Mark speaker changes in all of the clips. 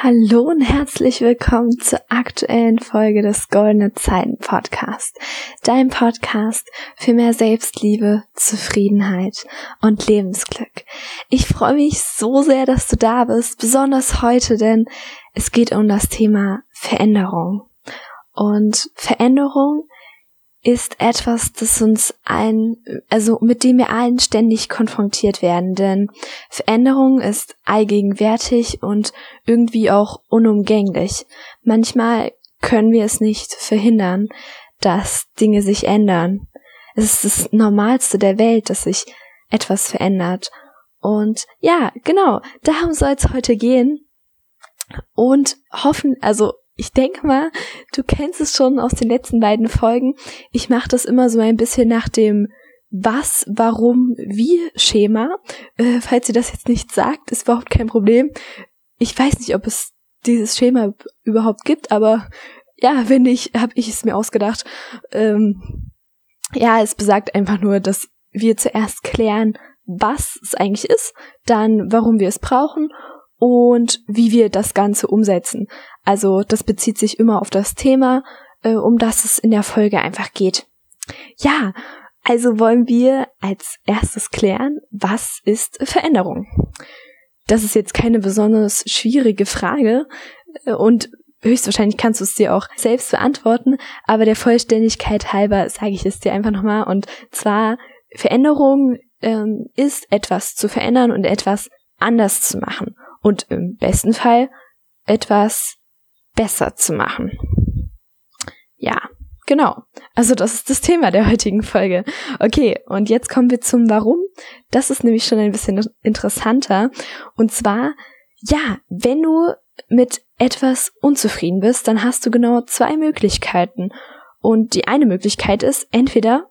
Speaker 1: Hallo und herzlich willkommen zur aktuellen Folge des Goldene Zeiten Podcast. Dein Podcast für mehr Selbstliebe, Zufriedenheit und Lebensglück. Ich freue mich so sehr, dass du da bist, besonders heute, denn es geht um das Thema Veränderung. Und Veränderung ist etwas, das uns allen, also mit dem wir allen ständig konfrontiert werden, denn Veränderung ist allgegenwärtig und irgendwie auch unumgänglich. Manchmal können wir es nicht verhindern, dass Dinge sich ändern. Es ist das Normalste der Welt, dass sich etwas verändert. Und ja, genau, darum soll es heute gehen. Und hoffen, also ich denke mal, du kennst es schon aus den letzten beiden Folgen. Ich mache das immer so ein bisschen nach dem was, warum, wie Schema. Äh, falls ihr das jetzt nicht sagt, ist überhaupt kein Problem. Ich weiß nicht, ob es dieses Schema überhaupt gibt, aber ja, wenn nicht, habe ich es mir ausgedacht. Ähm, ja, es besagt einfach nur, dass wir zuerst klären, was es eigentlich ist, dann warum wir es brauchen und wie wir das Ganze umsetzen. Also das bezieht sich immer auf das Thema, äh, um das es in der Folge einfach geht. Ja, also wollen wir als erstes klären, was ist Veränderung? Das ist jetzt keine besonders schwierige Frage äh, und höchstwahrscheinlich kannst du es dir auch selbst beantworten, aber der Vollständigkeit halber sage ich es dir einfach nochmal und zwar Veränderung ähm, ist etwas zu verändern und etwas anders zu machen und im besten Fall etwas besser zu machen. Ja, genau. Also das ist das Thema der heutigen Folge. Okay, und jetzt kommen wir zum Warum. Das ist nämlich schon ein bisschen interessanter. Und zwar, ja, wenn du mit etwas unzufrieden bist, dann hast du genau zwei Möglichkeiten. Und die eine Möglichkeit ist, entweder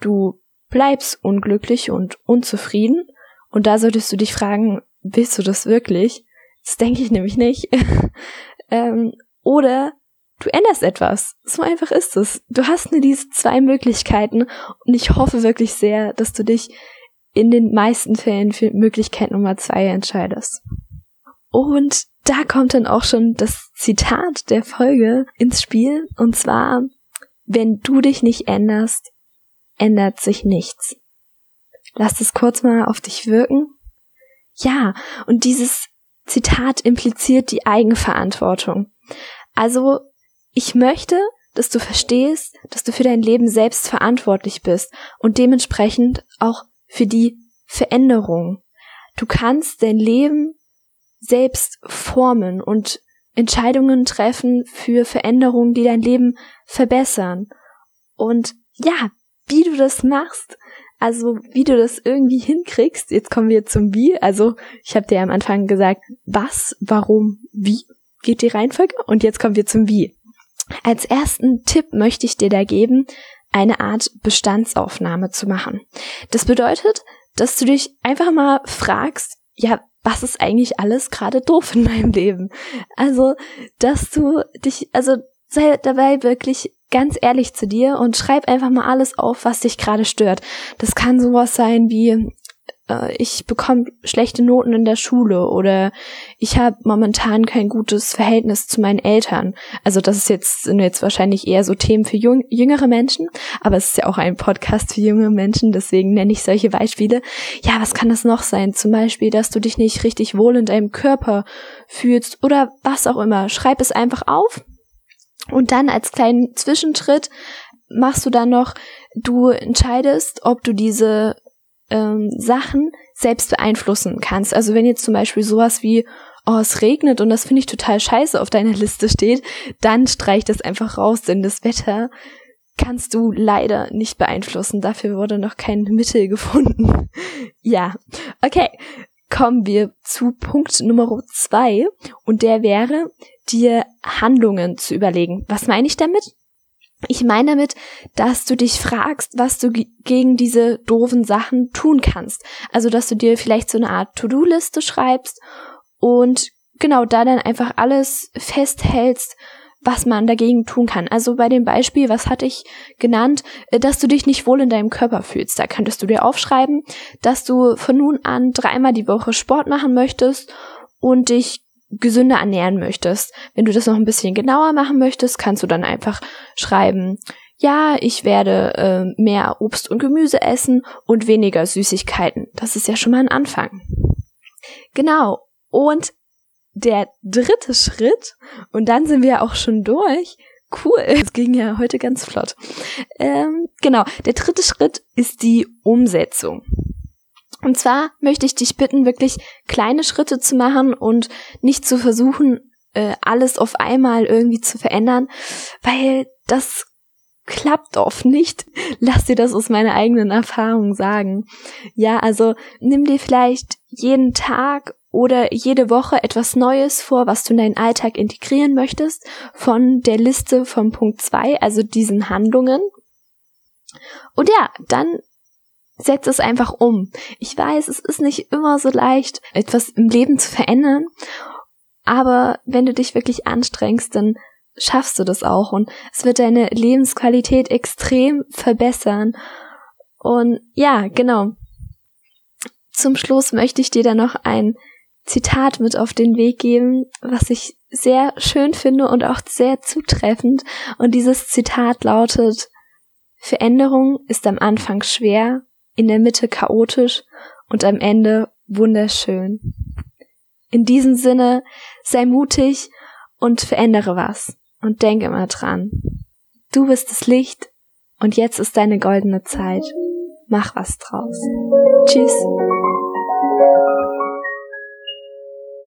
Speaker 1: du bleibst unglücklich und unzufrieden, und da solltest du dich fragen, willst du das wirklich? Das denke ich nämlich nicht. ähm, oder du änderst etwas. So einfach ist es. Du hast nur diese zwei Möglichkeiten und ich hoffe wirklich sehr, dass du dich in den meisten Fällen für Möglichkeit Nummer zwei entscheidest. Und da kommt dann auch schon das Zitat der Folge ins Spiel und zwar, wenn du dich nicht änderst, ändert sich nichts. Lass es kurz mal auf dich wirken ja, und dieses Zitat impliziert die Eigenverantwortung. Also, ich möchte, dass du verstehst, dass du für dein Leben selbst verantwortlich bist und dementsprechend auch für die Veränderung. Du kannst dein Leben selbst formen und Entscheidungen treffen für Veränderungen, die dein Leben verbessern. Und ja, wie du das machst, also wie du das irgendwie hinkriegst, jetzt kommen wir zum Wie. Also ich habe dir am Anfang gesagt, was, warum, wie geht die Reihenfolge und jetzt kommen wir zum Wie. Als ersten Tipp möchte ich dir da geben, eine Art Bestandsaufnahme zu machen. Das bedeutet, dass du dich einfach mal fragst, ja, was ist eigentlich alles gerade doof in meinem Leben? Also, dass du dich, also sei dabei wirklich ganz ehrlich zu dir und schreib einfach mal alles auf, was dich gerade stört. Das kann sowas sein wie äh, ich bekomme schlechte Noten in der Schule oder ich habe momentan kein gutes Verhältnis zu meinen Eltern. Also das ist jetzt sind jetzt wahrscheinlich eher so Themen für jung, jüngere Menschen, aber es ist ja auch ein Podcast für junge Menschen, deswegen nenne ich solche Beispiele. Ja, was kann das noch sein? Zum Beispiel, dass du dich nicht richtig wohl in deinem Körper fühlst oder was auch immer. Schreib es einfach auf und dann als kleinen Zwischenschritt machst du dann noch, du entscheidest, ob du diese ähm, Sachen selbst beeinflussen kannst. Also wenn jetzt zum Beispiel sowas wie, oh, es regnet und das finde ich total scheiße auf deiner Liste steht, dann streich das einfach raus, denn das Wetter kannst du leider nicht beeinflussen. Dafür wurde noch kein Mittel gefunden. ja, okay. Kommen wir zu Punkt Nummer zwei und der wäre, dir Handlungen zu überlegen. Was meine ich damit? Ich meine damit, dass du dich fragst, was du gegen diese doofen Sachen tun kannst. Also, dass du dir vielleicht so eine Art To-Do-Liste schreibst und genau da dann einfach alles festhältst, was man dagegen tun kann. Also bei dem Beispiel, was hatte ich genannt, äh, dass du dich nicht wohl in deinem Körper fühlst. Da könntest du dir aufschreiben, dass du von nun an dreimal die Woche Sport machen möchtest und dich gesünder ernähren möchtest. Wenn du das noch ein bisschen genauer machen möchtest, kannst du dann einfach schreiben, ja, ich werde äh, mehr Obst und Gemüse essen und weniger Süßigkeiten. Das ist ja schon mal ein Anfang. Genau. Und der dritte Schritt, und dann sind wir auch schon durch. Cool, es ging ja heute ganz flott. Ähm, genau, der dritte Schritt ist die Umsetzung. Und zwar möchte ich dich bitten, wirklich kleine Schritte zu machen und nicht zu versuchen, äh, alles auf einmal irgendwie zu verändern, weil das klappt oft nicht. Lass dir das aus meiner eigenen Erfahrung sagen. Ja, also nimm dir vielleicht jeden Tag oder jede Woche etwas Neues vor, was du in deinen Alltag integrieren möchtest, von der Liste vom Punkt zwei, also diesen Handlungen. Und ja, dann setz es einfach um. Ich weiß, es ist nicht immer so leicht, etwas im Leben zu verändern, aber wenn du dich wirklich anstrengst, dann schaffst du das auch und es wird deine Lebensqualität extrem verbessern. Und ja, genau. Zum Schluss möchte ich dir dann noch ein Zitat mit auf den Weg geben, was ich sehr schön finde und auch sehr zutreffend. Und dieses Zitat lautet, Veränderung ist am Anfang schwer, in der Mitte chaotisch und am Ende wunderschön. In diesem Sinne, sei mutig und verändere was. Und denk immer dran. Du bist das Licht und jetzt ist deine goldene Zeit. Mach was draus. Tschüss.